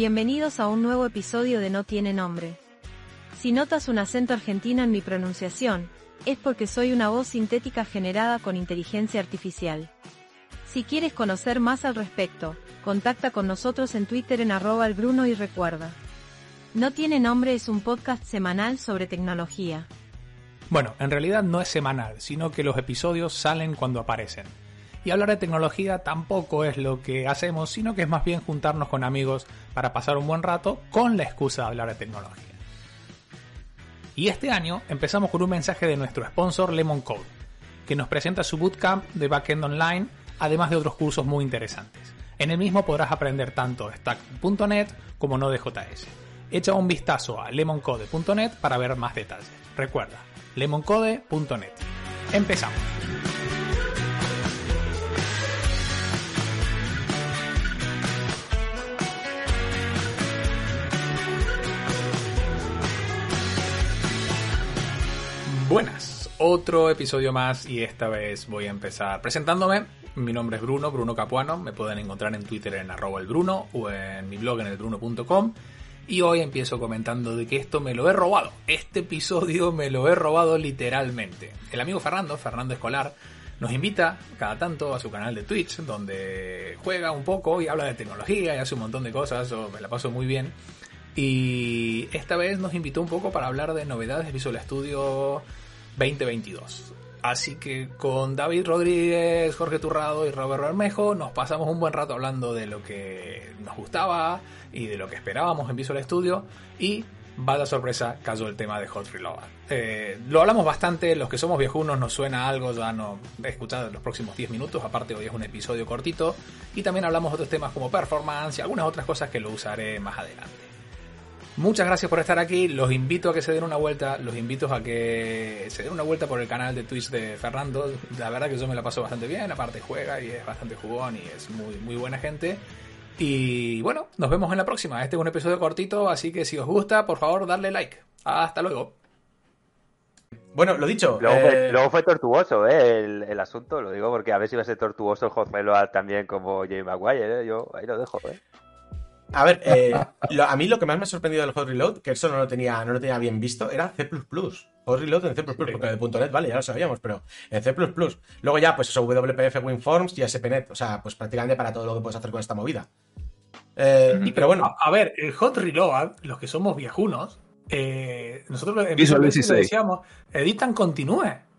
Bienvenidos a un nuevo episodio de No tiene nombre. Si notas un acento argentino en mi pronunciación, es porque soy una voz sintética generada con inteligencia artificial. Si quieres conocer más al respecto, contacta con nosotros en Twitter en arroba el Bruno y recuerda. No tiene nombre es un podcast semanal sobre tecnología. Bueno, en realidad no es semanal, sino que los episodios salen cuando aparecen. Y hablar de tecnología tampoco es lo que hacemos, sino que es más bien juntarnos con amigos para pasar un buen rato con la excusa de hablar de tecnología. Y este año empezamos con un mensaje de nuestro sponsor Lemon Code, que nos presenta su bootcamp de backend online, además de otros cursos muy interesantes. En el mismo podrás aprender tanto Stack.net como Node.js. Echa un vistazo a lemoncode.net para ver más detalles. Recuerda, lemoncode.net. Empezamos. Buenas, otro episodio más y esta vez voy a empezar presentándome. Mi nombre es Bruno, Bruno Capuano, me pueden encontrar en Twitter en arroba el Bruno o en mi blog en elbruno.com y hoy empiezo comentando de que esto me lo he robado. Este episodio me lo he robado literalmente. El amigo Fernando, Fernando Escolar, nos invita cada tanto a su canal de Twitch donde juega un poco y habla de tecnología y hace un montón de cosas, yo me la paso muy bien. Y esta vez nos invitó un poco para hablar de novedades de Visual Studio 2022. Así que con David Rodríguez, Jorge Turrado y Robert Bermejo nos pasamos un buen rato hablando de lo que nos gustaba y de lo que esperábamos en Visual Studio y vaya sorpresa cayó el tema de Hot Reload. Eh, lo hablamos bastante, los que somos viejunos nos suena algo, ya no he escuchado en los próximos 10 minutos, aparte hoy es un episodio cortito y también hablamos otros temas como performance y algunas otras cosas que lo usaré más adelante. Muchas gracias por estar aquí. Los invito a que se den una vuelta. Los invito a que se den una vuelta por el canal de Twitch de Fernando. La verdad que yo me la paso bastante bien. Aparte juega y es bastante jugón y es muy, muy buena gente. Y bueno, nos vemos en la próxima. Este es un episodio cortito, así que si os gusta, por favor, darle like. Hasta luego. Bueno, lo dicho. Luego, eh, fue, luego fue tortuoso ¿eh? el, el, asunto, lo digo porque a ver si va a ser tortuoso el Hot Reload también como Jay Maguire. ¿eh? Yo ahí lo dejo. ¿eh? A ver, eh, lo, a mí lo que más me ha sorprendido del Hot Reload, que eso no lo tenía, no lo tenía bien visto, era C. Hot Reload en C, porque de .NET, vale, ya lo sabíamos, pero en C. Luego ya, pues eso, WPF, WinForms y ASP.NET. O sea, pues prácticamente para todo lo que puedes hacer con esta movida. Eh, pero bueno. A, a, ver, el Hot Reload, los que somos viejunos, eh, nosotros en decíamos, editan continúe.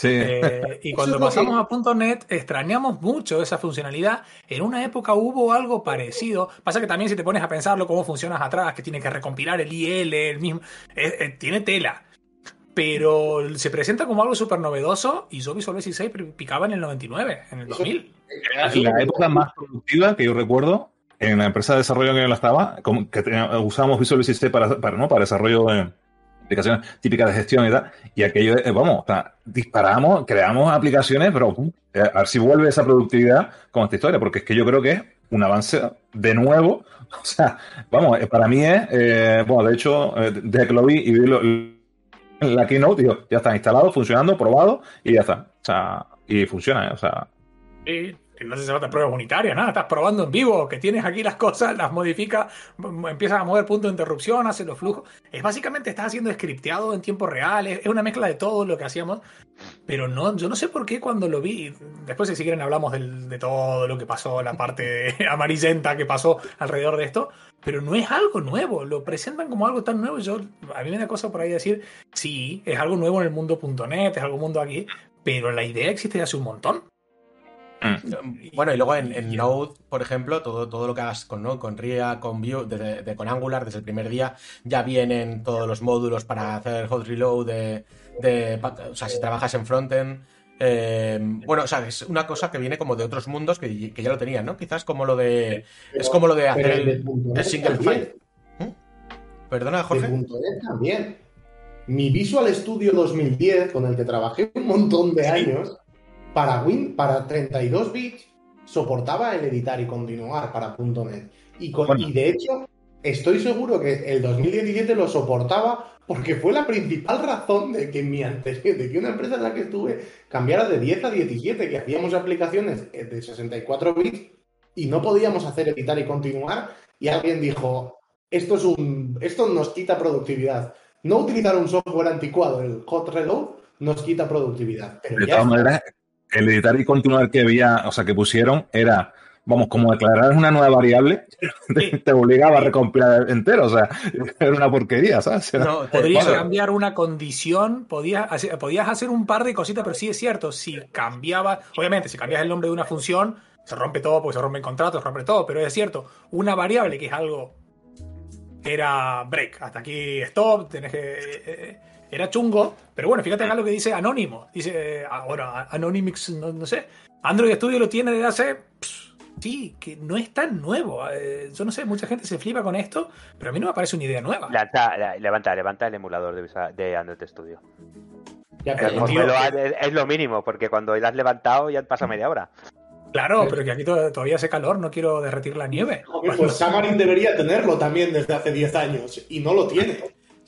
Sí. Eh, y cuando pasamos a .NET extrañamos mucho esa funcionalidad. En una época hubo algo parecido. Pasa que también si te pones a pensarlo cómo funcionas atrás, que tiene que recompilar el IL, el mismo, eh, eh, tiene tela. Pero se presenta como algo súper novedoso y yo Visual Basic 6 picaba en el 99, en el 2000. Era la época más productiva que yo recuerdo en la empresa de desarrollo que yo estaba, que usábamos Visual Basic 6 para, para, ¿no? para desarrollo de aplicaciones típicas de gestión y tal. Y aquello, eh, vamos, disparamos, creamos aplicaciones, pero eh, a ver si vuelve esa productividad con esta historia, porque es que yo creo que es un avance de nuevo. O sea, vamos, para mí es, eh, bueno, de hecho, eh, desde que lo vi y vi lo, la keynote, digo, ya está instalado, funcionando, probado y ya está. O sea, y funciona, ¿eh? o sea. Sí, no se trata de pruebas unitarias, nada, estás probando en vivo, que tienes aquí las cosas, las modifica, empiezas a mover punto de interrupción, haces los flujos. Es básicamente estás haciendo scripteado en tiempo real, es, una mezcla de todo lo que hacíamos, pero no, yo no sé por qué cuando lo vi, después si quieren hablamos de todo lo que pasó, la parte amarillenta que pasó alrededor de esto, pero no es algo nuevo, lo presentan como algo tan nuevo, yo, a mí me da cosa por ahí decir, sí, es algo nuevo en el mundo .net, es algo mundo aquí, pero la idea existe hace un montón. Mm. Bueno, y luego en, en Node, por ejemplo, todo, todo lo que hagas con Node, con React, con Vue, de, de- con Angular, desde el primer día ya vienen todos los módulos para hacer hot reload de, de- o sea, si trabajas en frontend. eh, bueno, o sea, es una cosa que viene como de otros mundos que, que ya lo tenían, ¿no? Quizás como lo de. es como lo de hacer el, de punto el net single file. ¿Mm? Perdona, Jorge. punto net también. Mi Visual Studio 2010, con el que trabajé un montón de años, para Win, para 32 bits, soportaba el editar y continuar para punto .net. Y, con- Bueno. y de hecho, estoy seguro que el 2017 lo soportaba porque fue la principal razón de que mi anterior, de que una empresa en la que estuve cambiara de 10 a 17, que hacíamos aplicaciones de 64 bits y no podíamos hacer editar y continuar, y alguien dijo, esto es un esto nos quita productividad. No utilizar un software anticuado, el hot reload, nos quita productividad. Pero De ya todas está. maneras, el editar y continuar que había, o sea, que pusieron era, vamos, como declarar una nueva variable, te, te obligaba a recompilar entero, o sea, era una porquería, ¿sabes? Era- No, te- Podrías cambiar una condición, podías hacer, podías hacer un par de cositas, pero sí es cierto, si cambiaba, obviamente, si cambias el nombre de una función, se rompe todo porque se rompen contratos, se rompe todo, pero es cierto, una variable que es algo, era break, hasta aquí stop, tenés que... eh, eh, era chungo, pero bueno, fíjate acá lo que dice Anónimo, dice, eh, ahora, Anonymix, no, no sé, Android Studio lo tiene desde hace... pss, Sí, que no es tan nuevo. eh, yo no sé, mucha gente se flipa con esto, pero a mí no me parece una idea nueva. La- levanta, levanta el emulador de, Android Studio. Ya, El pero- tío, Cosmelo que- es, es lo mínimo, porque cuando lo has levantado ya pasa media hora. Claro, pero que aquí to- todavía hace calor, no quiero derretir la nieve. Joder, pues Xamarin debería tenerlo también desde hace 10 años y no lo tiene.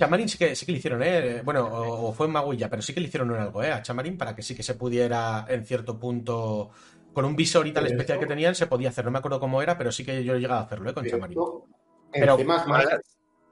Chamarin sí que, sí que le hicieron, ¿eh? Bueno, o, o fue en Maguilla, pero sí que le hicieron en algo, ¿eh? A Chamarin para que sí que se pudiera, en cierto punto, con un visor y tal especial que tenían, se podía hacer. No me acuerdo cómo era, pero sí que yo he llegado a hacerlo, ¿eh? Con en Pero-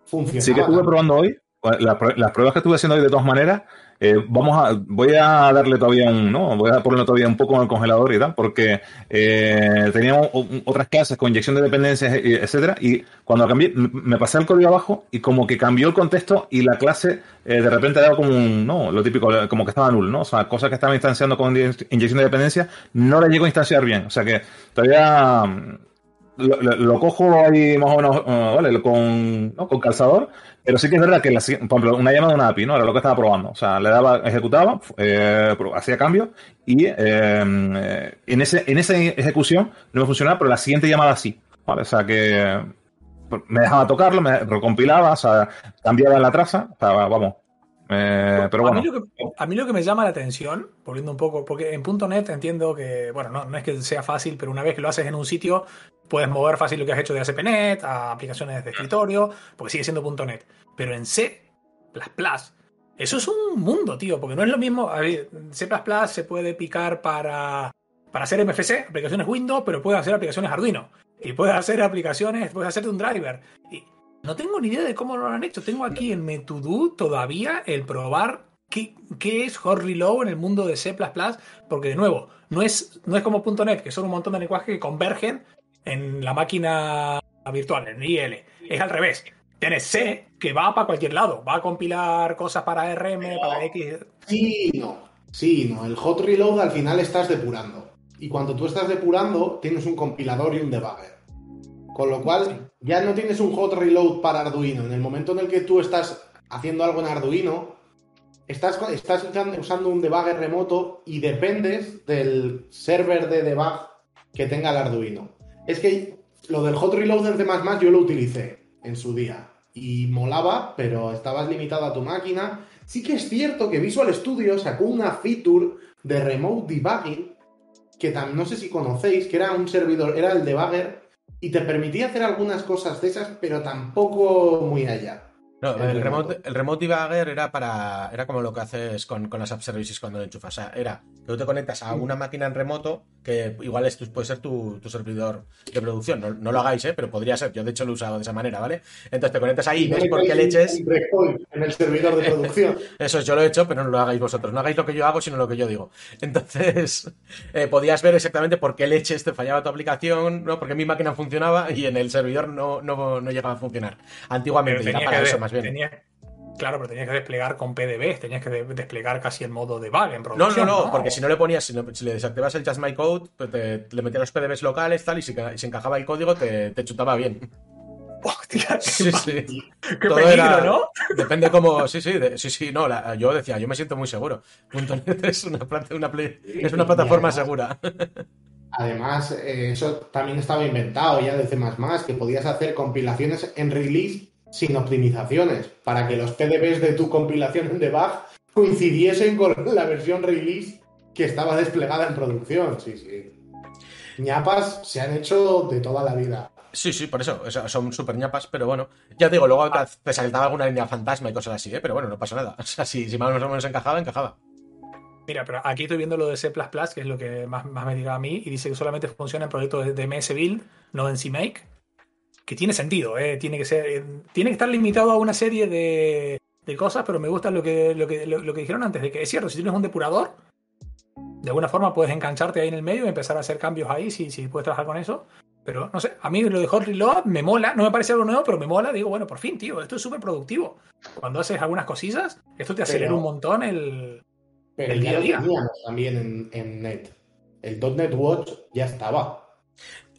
funcionaba. Sí que estuve probando hoy. Las, prue- las pruebas que estuve haciendo hoy de todas maneras, eh, vamos a, voy a darle todavía un, no, voy a ponerlo todavía un poco en el congelador y tal, porque eh, teníamos otras clases con inyección de dependencias, etcétera, y cuando cambié, me pasé el código abajo y como que cambió el contexto y la clase eh, de repente daba como un, no, lo típico, como que estaba null, ¿no? O sea, cosas que estaba instanciando con in- inyección de dependencia, no la llego a instanciar bien. O sea que todavía lo, cojo ahí más o menos, eh, ¿vale? Con, con calzador, pero sí que es verdad que, la, por ejemplo, una llamada de una API, ¿no? Era lo que estaba probando. O sea, le daba, ejecutaba, eh, hacía cambios y eh, eh, en, ese, en esa ejecución no me funcionaba, pero la siguiente llamada sí. ¿vale? O sea que me dejaba tocarlo, me recompilaba, o sea, cambiaba la traza, o vamos. Eh, pero a, bueno, mí lo que, a mí lo que me llama la atención, volviendo un poco, porque en .NET entiendo que, bueno, no, no es que sea fácil, pero una vez que lo haces en un sitio, puedes mover fácil lo que has hecho de ASP.NET a aplicaciones de escritorio, porque sigue siendo .NET. Pero en C++, eso es un mundo, tío, porque no es lo mismo, a ver, C++ se puede picar para, para hacer MFC, aplicaciones Windows, pero puede hacer aplicaciones Arduino. Y puede hacer aplicaciones, puede hacerte un driver. Y no tengo ni idea de cómo lo han hecho. Tengo aquí en MeToDo todavía el probar qué, qué es Hot Reload en el mundo de C++, porque de nuevo, no es, no es como .NET, que son un montón de lenguajes que convergen en la máquina virtual, en IL. Es al revés. Tienes C que va para cualquier lado, va a compilar cosas para RM, para X. Sí, no. Sí, no. El hot reload al final estás depurando. Y cuando tú estás depurando, tienes un compilador y un debugger. Con lo cual, ya no tienes un hot reload para Arduino. En el momento en el que tú estás haciendo algo en Arduino, estás, usando- un debugger remoto y dependes del server de debug que tenga el Arduino. Es que lo del hot reload en C++ yo lo utilicé en su día. Y molaba, pero estabas limitado a tu máquina. Sí que es cierto que Visual Studio sacó una feature de remote debugging que no sé si conocéis, que era un servidor, era el debugger y te permitía hacer algunas cosas de esas, pero tampoco muy allá. No, El el remoto. remote, el remote debugger era para. Era como lo que haces con, con las app services cuando lo enchufas. O sea, era que tú te conectas a una máquina en remoto que igual es puede ser tu, tu servidor de producción. No, no lo hagáis, ¿eh? pero podría ser. Yo de hecho lo he usado de esa manera, ¿vale? Entonces te conectas ahí y No ves le por qué leches. en el servidor de producción. Eso es, yo lo he hecho, pero no lo hagáis vosotros. No hagáis lo que yo hago, sino lo que yo digo. Entonces, eh, podías ver exactamente por qué leches te fallaba tu aplicación, ¿no? Porque mi máquina funcionaba y en el servidor no, no, no llegaba a funcionar. Antiguamente, era tenía para que eso ver, más bien. tenía- Claro, pero tenías que desplegar con PDBs, tenías que de- desplegar casi el modo debug en No, no, producción. no, porque si no le ponías, si, no- si le desactivas el Just My Code, pues te- le metías los PDBs locales, tal, y si, si encajaba el código, te, te chutaba bien. Hostia, qué, Sí, sí. qué Todo peligro, era- ¿no? Depende cómo. Sí, sí, de- sí, sí, no. la- yo decía, yo me siento muy seguro. Punto .net es una, plata- una play- es una plataforma segura. Además, eh, eso también estaba inventado ya de C++, que podías hacer compilaciones en release sin optimizaciones, para que los PDBs de tu compilación en debug coincidiesen con la versión release que estaba desplegada en producción. Sí, sí. ñapas se han hecho de toda la vida. Sí, sí, por eso. o sea, son súper ñapas, pero bueno. Ya digo, luego te, te saltaba alguna línea fantasma y cosas así, ¿eh? Pero bueno, no pasa nada. O sea, si, si más o menos encajaba, encajaba. Mira, pero aquí estoy viendo lo de C++, que es lo que más, más me diga a mí, y dice que solamente funciona en proyectos de- de MS Build, no en CMake, que tiene sentido, ¿eh? tiene que ser, eh, tiene que estar limitado a una serie de, de cosas, pero me gusta lo que, lo, que, lo, lo que dijeron antes, de que es cierto, si tienes un depurador, de alguna forma puedes engancharte ahí en el medio y empezar a hacer cambios ahí, si, si puedes trabajar con eso. Pero no sé, a mí lo de Hot Reload me mola, no me parece algo nuevo, pero me mola. Digo, bueno, por fin, tío, esto es súper productivo. Cuando haces algunas cosillas, esto te acelera Pero- un montón el, Pero El día a día. teníamos también en, en Net. El .NET Watch ya estaba.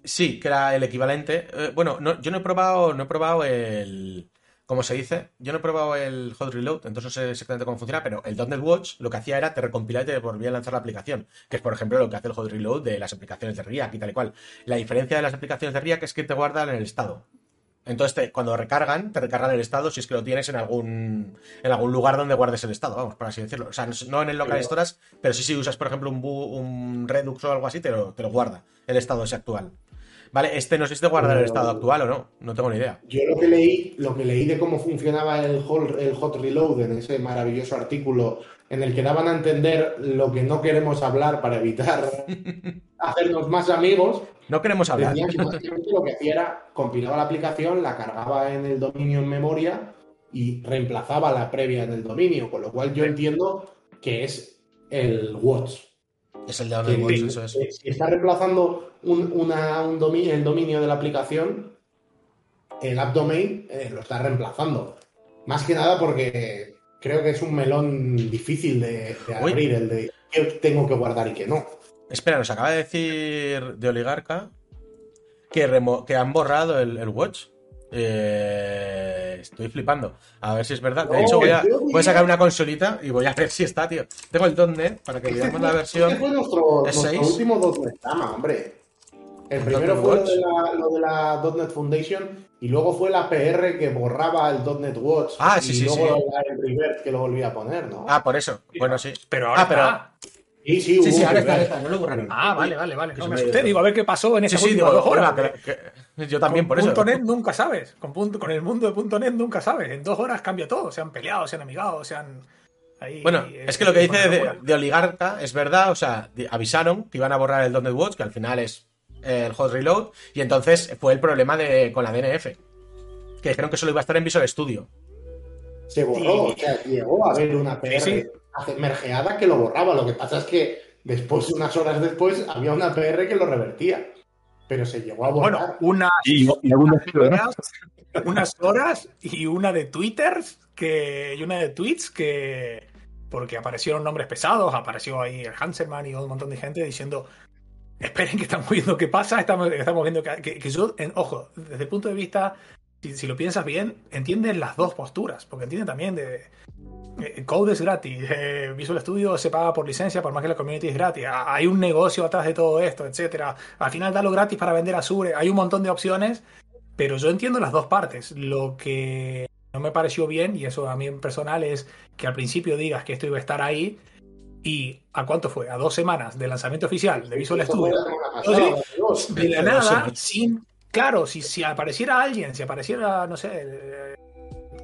Sí, que era el equivalente. Eh, bueno, no, yo no he probado, no he probado el. ¿Cómo se dice? Yo no he probado el Hot Reload, entonces no sé exactamente cómo funciona, pero el .NET Watch lo que hacía era te recompilaba y te volvía a lanzar la aplicación, que es por ejemplo lo que hace el Hot Reload de las aplicaciones de React y tal y cual. La diferencia de las aplicaciones de React es que te guardan en el estado. Entonces, te- cuando recargan, te recargan el estado si es que lo tienes en algún, en algún lugar donde guardes el estado, vamos, por así decirlo. O sea, no- en el local storage, pero sí si usas, por ejemplo, un, bu- un Redux o algo así, te lo, te lo guarda, el estado ese actual. Vale, este no sé si te el Pero- estado actual o no, no tengo ni idea. Yo lo que leí, lo que leí de cómo funcionaba el hot, el hot reload en ese maravilloso artículo en el que daban a entender lo que no queremos hablar para evitar hacernos más amigos, No queremos hablar. que lo que hacía era compilaba la aplicación, la cargaba en el dominio en memoria y reemplazaba la previa en el dominio, con lo cual yo entiendo que es el watch. Es el de eso es. Si está reemplazando un, una- un domi- el dominio de la aplicación, el app domain eh, lo está reemplazando. Más que nada porque creo que es un melón difícil de, abrir, el de qué tengo que guardar y qué no. Espera, nos acaba de decir de Oligarca que, remo- que han borrado el, el Watch. Eh, estoy flipando. A ver si es verdad. De hecho, voy a, yo voy a sacar una consolita y voy a ver si está, tío. Tengo el .NET para que veamos la Este versión. fue nuestro, último .NET Tama, hombre. El ¿El primero fue lo de, la, lo de la .NET Foundation y luego fue la PR que borraba el .NET Watch Ah, y sí, sí, luego sí. la- el revert que lo volvía a poner, ¿no? Ah, por eso. Bueno, sí. Pero ahora Ah, pero- está. sí, sí, Sí, sí, ahora está, ahora no lo borraron. Ah, vale, vale, vale. No, me asusté, digo, a ver qué pasó en Sí, esas sí, digo, dos horas. que- yo también por con eso. punto .NET nunca sabes. Con, punto, con el mundo de punto .NET nunca sabes. En dos horas cambia todo. Se han peleado, se han amigado, se han... Ahí, Bueno, eh, es que lo que dice una de, Oligarca es verdad, o sea, avisaron que iban a borrar el .NET Watch, que al final es eh, el Hot Reload, y entonces fue el problema de, con la DNF, que dijeron que solo iba a estar en Visual Studio. Se borró, o sea, llegó a haber una PR Sí, mergeada que lo borraba. Lo que pasa es que después, unas horas después, había una PR que lo revertía. Pero se llegó a borrar. Bueno, una, Y, y algún despido, ¿no? horas, unas horas y una de twitters que y una de tweets que porque aparecieron nombres pesados apareció ahí el Hanselman y un montón de gente diciendo esperen que estamos viendo qué pasa estamos, estamos viendo que, que- que yo en- ojo desde el punto de vista si, si lo piensas bien entienden las dos posturas porque entienden también de eh, Code es gratis, eh, Visual Studio se paga por licencia, por más que la community es gratis. Hay un negocio atrás de todo esto, etcétera. Al final dalo gratis para vender Azure. Hay un montón de opciones, pero yo entiendo las dos partes. Lo que no me pareció bien, y eso a mí en personal, es que al principio digas que esto iba a estar ahí. ¿Y a cuánto fue? A dos semanas del lanzamiento oficial de Visual Studio. dos. De la nada, sin. Claro, si, si apareciera alguien, si apareciera, no sé, eh,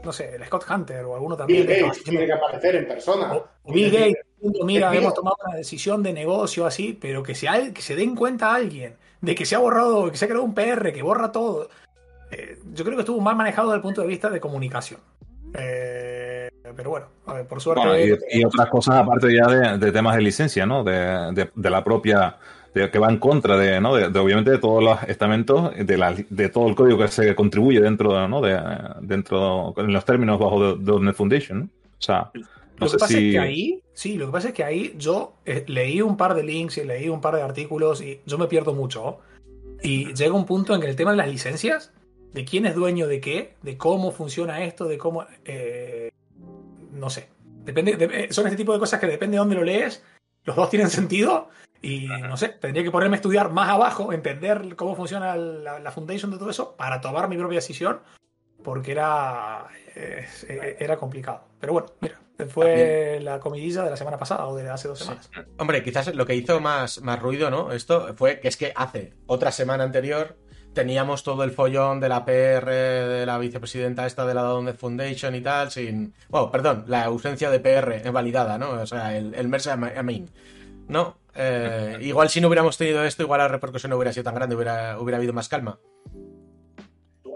no sé, el Scott Hunter o alguno también. Bill Gates tiene que aparecer en persona. o- o Bill Gates, mira, hemos tomado una decisión de negocio así, pero que se, que se den cuenta a alguien de que se ha borrado, que se ha creado un PR, que borra todo. Eh, yo creo que estuvo mal manejado desde el punto de vista de comunicación. Eh, pero bueno, a ver, por suerte. Bueno, y, y otras cosas aparte ya de, de temas de licencia, ¿no? De, de- de la propia de- que va en contra de, ¿no? de, de, obviamente de todos los estamentos, de, la, de todo el código que se contribuye dentro, ¿no? de, dentro en los términos bajo de, de .NET Foundation. ¿no? O sea, no Lo que pasa si... es que ahí, sí, lo que pasa es que ahí yo eh, leí un par de links y leí un par de artículos y yo me pierdo mucho. Y llega un punto en que el tema de las licencias, de quién es dueño de qué, de cómo funciona esto, de cómo. eh, no sé. Depende, de- eh, son este tipo de cosas que depende de dónde lo lees, los dos tienen sentido. Y no sé, tendría que ponerme a estudiar más abajo, entender cómo funciona la, la foundation de todo eso para tomar mi propia decisión, porque era, eh, eh, era complicado. Pero bueno, mira, fue la comidilla de la semana pasada o de hace dos semanas. Hombre, quizás lo que hizo más, más ruido, ¿no? Esto fue que es que hace otra semana anterior teníamos todo el follón de la PR, de la vicepresidenta esta de la Donut Foundation y tal, sin... Bueno, perdón, la ausencia de PR validada, ¿no? O sea, el, el Mercer Amin. No, eh, igual si no hubiéramos tenido esto, igual la repercusión no hubiera sido tan grande, hubiera, hubiera habido más calma.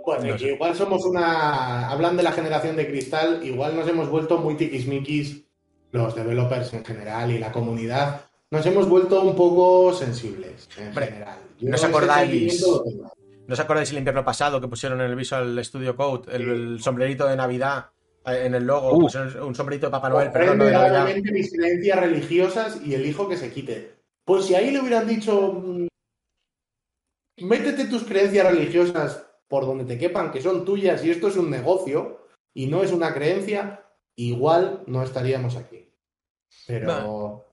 Bueno, No sé. igual somos una. Hablan de la generación de cristal, igual nos hemos vuelto muy tiquismiquis, los developers en general y la comunidad. Nos hemos vuelto un poco sensibles en Hombre, general. ¿no os acordáis? ¿No os acordáis el invierno pasado que pusieron en el Visual Studio Code el, el sombrerito de Navidad en el logo? Uh. pusieron un sombrerito de Papá Noel, perdón, no de Navidad. gravemente mis creencias religiosas y elijo que se quite. Pues si ahí le hubieran dicho, mm, métete tus creencias religiosas por donde te quepan, que son tuyas y esto es un negocio y no es una creencia, igual no estaríamos aquí. Pero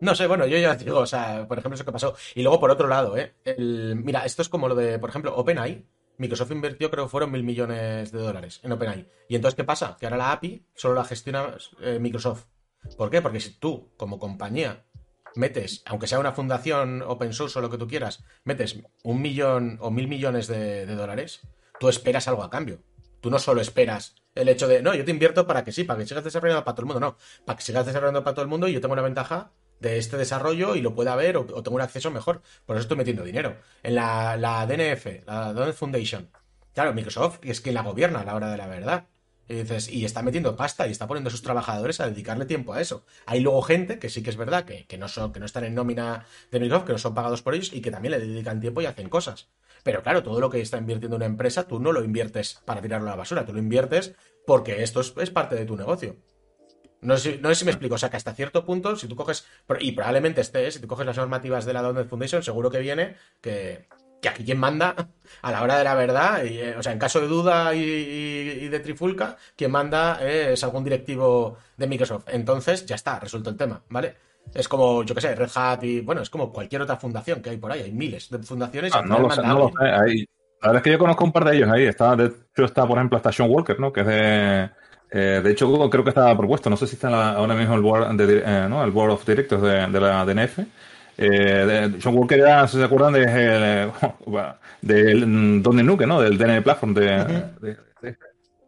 No sé, bueno, yo ya digo, o sea, por ejemplo, eso que pasó. Y luego, por otro lado, ¿eh? El- mira, esto es como lo de, por ejemplo, OpenAI. Microsoft invirtió, creo que fueron mil millones de dólares en OpenAI. Y entonces, ¿qué pasa? Que ahora la API solo la gestiona eh, Microsoft. ¿Por qué? Porque si tú, como compañía, metes, aunque sea una fundación open source o lo que tú quieras, metes un millón o mil millones de, de dólares, tú esperas algo a cambio. Tú no solo esperas el hecho de, no, yo te invierto para que sí, para que sigas desarrollando para todo el mundo, no, para que sigas desarrollando para todo el mundo y yo tengo una ventaja de este desarrollo y lo pueda ver o, tengo un acceso mejor. Por eso estoy metiendo dinero. En la, la DNF, la Donut Foundation, claro, Microsoft es quien la gobierna a la hora de la verdad. Y dices, y está metiendo pasta y está poniendo a sus trabajadores a dedicarle tiempo a eso. Hay luego gente que sí que es verdad que, que no son, que no están en nómina de Microsoft, que no son pagados por ellos y que también le dedican tiempo y hacen cosas. Pero claro, todo lo que está invirtiendo una empresa, tú no lo inviertes para tirarlo a la basura, tú lo inviertes porque esto es, es parte de tu negocio. No sé, si- no sé si me explico, o sea que hasta cierto punto, si tú coges, y probablemente esté, si tú coges las normativas de la Donut Foundation, seguro que viene que, que aquí quien manda a la hora de la verdad, y, eh, o sea, en caso de duda y, y- y de trifulca, quien manda es algún directivo de Microsoft. Entonces, ya está, resuelto el tema, ¿vale? Es como, yo qué sé, Red Hat y, bueno, es como cualquier otra fundación que hay por ahí, hay miles de fundaciones. y Ah, no lo sé, no lo sé. Ahí, la verdad es que yo conozco un par de ellos ahí. Está, de hecho, está, por ejemplo, hasta Sean Walker, ¿no? Que es de. Eh, de hecho, creo que está propuesto. No sé si está la- ahora mismo el board, de, eh, ¿no? el board of Directors de, de la DNF. Eh, de- Sean Walker era, si se acuerdan, de, eh, del mm, Donde Nuke, ¿no? Del DNF Platform de, de-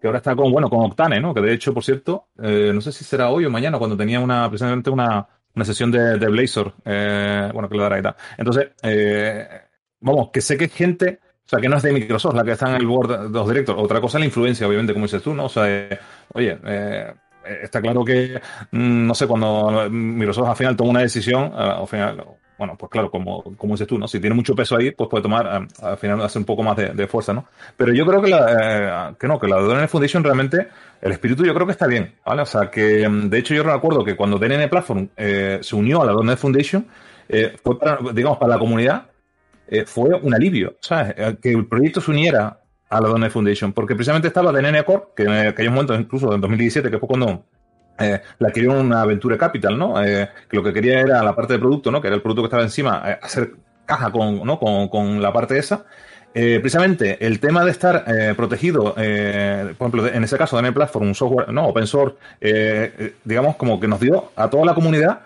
que ahora está con, bueno, con Octane, ¿no? Que de hecho, por cierto, eh, no sé si será hoy o mañana, cuando tenía una, precisamente una, una sesión de, Blazor, bueno, que le dará y tal. Entonces, eh, vamos, que sé que hay gente, o sea, que no es de Microsoft la que está en el board de los directores. Otra cosa es la influencia, obviamente, como dices tú, ¿no? O sea, eh, oye, eh, está claro que, mm, no sé, cuando Microsoft al final toma una decisión, eh, al final, bueno, pues claro, como, como dices tú, ¿no? Si tiene mucho peso ahí, pues puede tomar, eh, al final, hacer un poco más de, fuerza, ¿no? Pero yo creo que la, eh, que no, que la DNN Foundation realmente, el espíritu yo creo que está bien, ¿vale? O sea, que mm, de hecho yo recuerdo que cuando DNN Platform eh, se unió a la DNN Foundation, eh, fue para, digamos, para la comunidad, eh, fue un alivio, ¿sabes? Eh, Que el proyecto se uniera a la Donut Foundation, porque precisamente estaba DNN Core, que en aquellos momentos, incluso en 2017, que fue cuando eh, la una Venture Capital, ¿no? Eh, que lo que quería era la parte de producto, ¿no? Que era el producto que estaba encima, eh, hacer caja con, ¿no? con, con la parte esa. Eh, precisamente el tema de estar eh, protegido, por ejemplo, en ese caso, DNN Platform, un software, no, open source, digamos, como que nos dio a toda la comunidad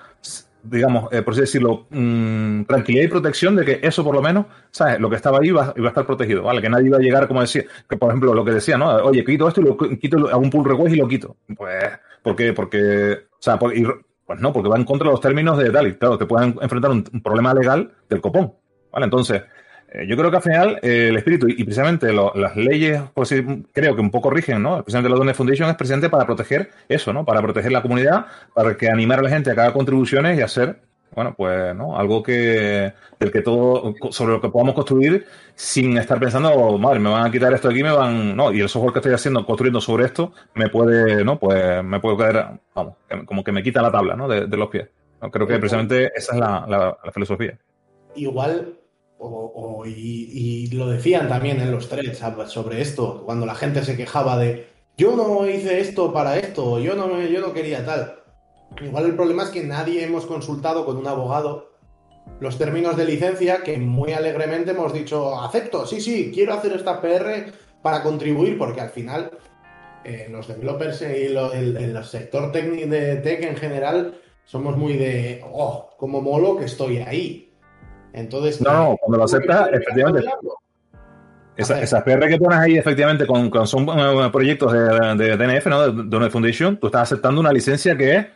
digamos, eh, por así decirlo, mm, tranquilidad y protección de que eso por lo menos, ¿sabes? Lo que estaba ahí iba, iba a estar protegido, ¿vale? Que nadie iba a llegar, como decía, que por ejemplo lo que decía, ¿no? Oye, quito esto y lo quito a un pull request y lo quito. Pues, ¿por qué? Porque, o sea, por- y- pues no, porque va en contra de los términos de tal y claro, te pueden enfrentar un, un problema legal del copón, ¿vale? Entonces, yo creo que al final eh, el espíritu y, y precisamente lo- las leyes, por así, creo que un poco rigen, ¿no? Precisamente la Donut Foundation es precisamente para proteger eso, ¿no? Para proteger la comunidad, para que animar a la gente a que haga contribuciones y hacer bueno, pues, ¿no? Algo que, del que todo, sobre lo que podamos construir sin estar pensando, madre, me van a quitar esto de aquí, me van, no, y el software que estoy haciendo, construyendo sobre esto, me puede, ¿no? Pues me puede caer, vamos, como que me quita la tabla, ¿no? De, de los pies. ¿no? Creo que precisamente esa es la, la- la filosofía. igual, o, y, lo decían también en los threads sobre esto, cuando la gente se quejaba de yo no hice esto para esto, yo no, me- yo no quería tal. Igual el problema es que nadie hemos consultado con un abogado los términos de licencia que muy alegremente hemos dicho, acepto, sí, sí, quiero hacer esta PR para contribuir, porque al final eh, los developers y el, el sector técnico de tech en general somos muy de, oh, como molo que estoy ahí. Entonces, No, no, cuando lo aceptas, efectivamente. Esa, esas PR que pones ahí, efectivamente, con, con- son eh, proyectos de, de DNF, ¿no? De Donor Foundation, tú estás aceptando una licencia que es,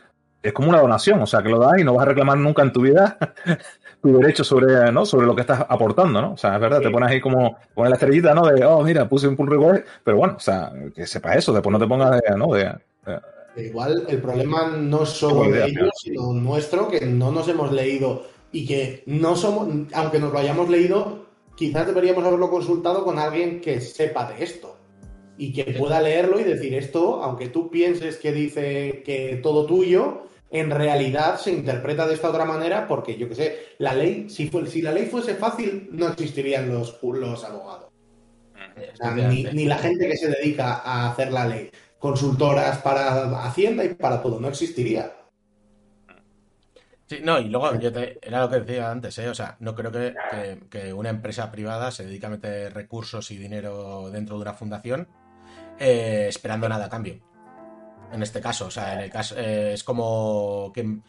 es como una donación, o sea, que lo das y no vas a reclamar nunca en tu vida tu derecho sobre, ¿no? sobre lo que estás aportando, ¿no? O sea, es verdad, te pones ahí como, pones la estrellita, ¿no? De, oh, mira, puse un pull request, pero bueno, o sea, que sepas eso, después no te pongas de, ¿no? De, de- Igual el problema no es solo de ellos, sino nuestro, que no nos hemos leído y que no somos, aunque nos lo hayamos leído, quizás deberíamos haberlo consultado con alguien que sepa de esto y que pueda leerlo y decir esto, aunque tú pienses que dice que todo tuyo, en realidad se interpreta de esta otra manera porque yo que sé, la ley, si, fue, si la ley fuese fácil, no existirían los, los abogados. O sea, ni, ni la gente que se dedica a hacer la ley. Consultoras para Hacienda y para todo, no existiría. Sí, no, y luego yo te, era lo que decía antes, ¿eh? O sea, no creo que, que- una empresa privada se dedique a meter recursos y dinero dentro de una fundación eh, esperando nada a cambio. En este caso, o sea, en el caso eh, es como que,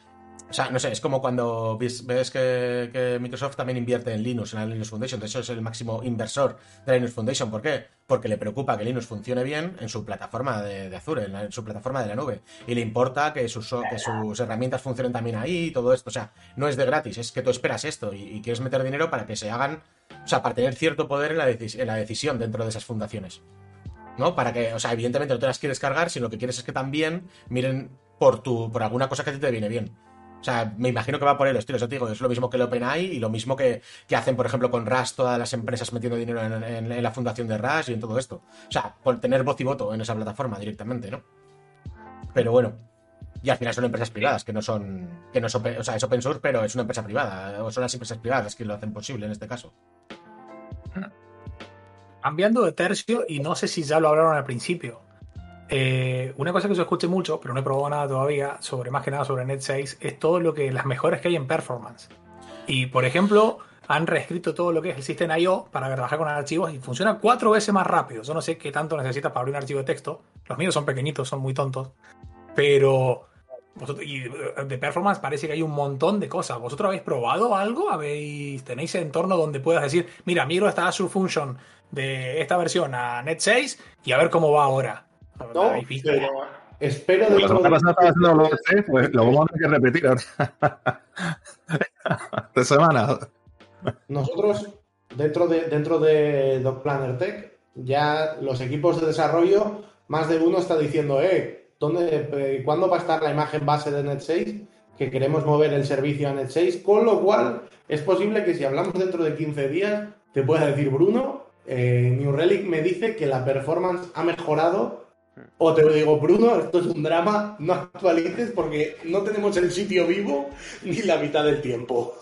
o sea, no sé, es como cuando ves, que, Microsoft también invierte en Linux, en la Linux Foundation, de hecho es el máximo inversor de la Linux Foundation. ¿Por qué? Porque le preocupa que Linux funcione bien en su plataforma de, Azure, en, su plataforma de la nube. Y le importa que sus, herramientas funcionen también ahí y todo esto. O sea, no es de gratis, es que tú esperas esto y, quieres meter dinero para que se hagan, o sea, para tener cierto poder en la, en la decisión dentro de esas fundaciones. ¿no? Para que, o sea, evidentemente no te las quieres cargar, sino lo que quieres es que también miren por tu, por alguna cosa que te viene bien. O sea, me imagino que va por el estilo, eso te digo, es lo mismo que el OpenAI y lo mismo que, que hacen, por ejemplo, con Rush, todas las empresas metiendo dinero en, la fundación de Rush y en todo esto. O sea, por tener voz y voto en esa plataforma directamente, ¿no? Pero bueno. Y al final son empresas privadas, que no son. que no es open, o sea, es open source, pero es una empresa privada. O son las empresas privadas que lo hacen posible en este caso. Cambiando de tercio, y no sé si ya lo hablaron al principio. Eh, una cosa que yo escuché mucho, pero no he probado nada todavía, sobre más que nada sobre Net 6, es todo lo que las mejoras que hay en performance. Y por ejemplo, han reescrito todo lo que es el System I.O. para trabajar con archivos y funciona cuatro veces más rápido. Yo no sé qué tanto necesitas para abrir un archivo de texto. Los míos son pequeñitos, son muy tontos. Pero y de performance parece que hay un montón de cosas. ¿Vosotros habéis probado algo? ¿Habéis, ¿Tenéis entorno donde puedas decir, mira, migro esta Azure Function de esta versión a Net 6 y a ver cómo va ahora? No, espero La dentro semana de- lo pues lo vamos a tener que repetir ahora. De semana. Nosotros, dentro de, dentro de Doc Planner Tech, ya los equipos de desarrollo, más de uno está diciendo, eh, ¿dónde, eh, ¿cuándo va a estar la imagen base de Net 6? Que queremos mover el servicio a Net 6, con lo cual es posible que si hablamos dentro de 15 días, te pueda decir Bruno, eh, New Relic me dice que la performance ha mejorado. O te lo digo, Bruno, esto es un drama, no actualices porque no tenemos el sitio vivo ni la mitad del tiempo.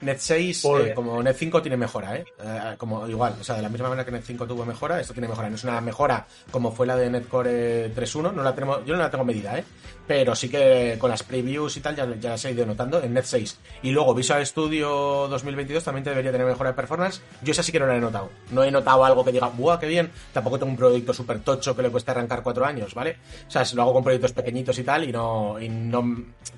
Net 6, Por- eh, como Net 5, tiene mejora, ¿eh? Eh, Como igual, o sea, de la misma manera que Net 5 tuvo mejora, esto tiene mejora. No es una mejora como fue la de Netcore 3.1, no la tenemos, yo no la tengo medida, ¿eh? Pero sí que con las previews y tal ya, ya se ha ido notando en Net 6. Y luego Visual Studio 2022 también debería tener mejora de performance. Yo esa sí que no la he notado. No he notado algo que diga, ¡buah, qué bien! Tampoco tengo un proyecto súper tocho que le cueste arrancar cuatro años, ¿vale? O sea, lo hago con proyectos pequeñitos y tal, y no, y no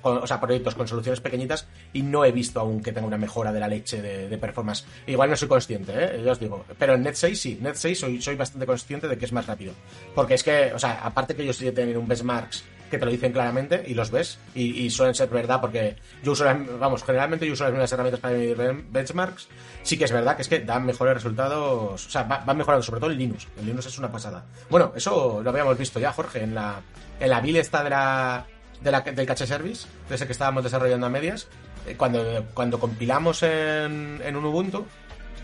con- o sea, proyectos con soluciones pequeñitas, y no he visto aún que tenga una mejora de la leche de, de performance. Igual no soy consciente, ¿eh? Ya os digo. Pero en Net 6 sí, Net 6 soy, soy bastante consciente de que es más rápido. Porque es que, o sea, aparte que ellos sí tienen un benchmarks que te lo dicen claramente y los ves, y, suelen ser verdad porque yo uso, las- vamos, generalmente yo uso las mismas herramientas para medir ben- benchmarks, sí que es verdad que es que dan mejores resultados, o sea, va- van mejorando, sobre todo en Linux. En Linux es una pasada. Bueno, eso lo habíamos visto ya, Jorge, en la, en la build esta de la de la, del cache service, de ese que estábamos desarrollando a medias, eh, cuando, cuando compilamos en, en un Ubuntu,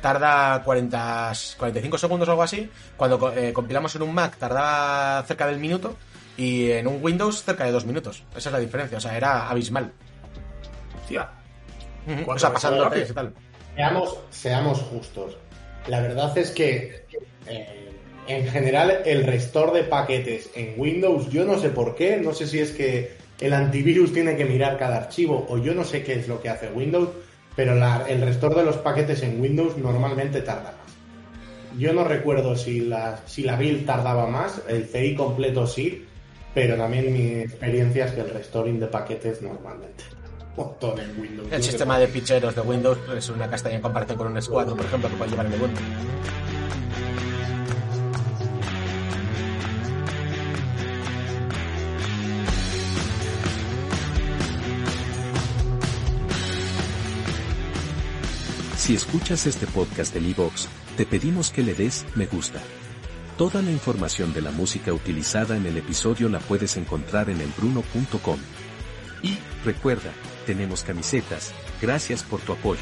tarda 40, 45 segundos o algo así. Cuando eh, compilamos en un Mac tardaba cerca del minuto y en un Windows cerca de dos minutos. Esa es la diferencia, o sea, era abismal. Hostia. O sea, pasando rápido. y tal. Seamos, seamos justos. La verdad es que eh, en general el restor de paquetes en Windows, yo no sé por qué, no sé si es que el antivirus tiene que mirar cada archivo o yo no sé qué es lo que hace Windows, pero la- el restor de los paquetes en Windows normalmente tarda más. Yo no recuerdo si la, si la build tardaba más, el CI completo sí, pero también mi experiencia es que el restoring de paquetes normalmente. En Windows. El sistema de ficheros de Windows es una castaña en comparación con un S4, por ejemplo, que puede llevar en Ubuntu. Si escuchas este podcast en iVoox, te pedimos que le des me gusta. Toda la información de la música utilizada en el episodio la puedes encontrar en elbruno.com. Y, recuerda, tenemos camisetas, gracias por tu apoyo.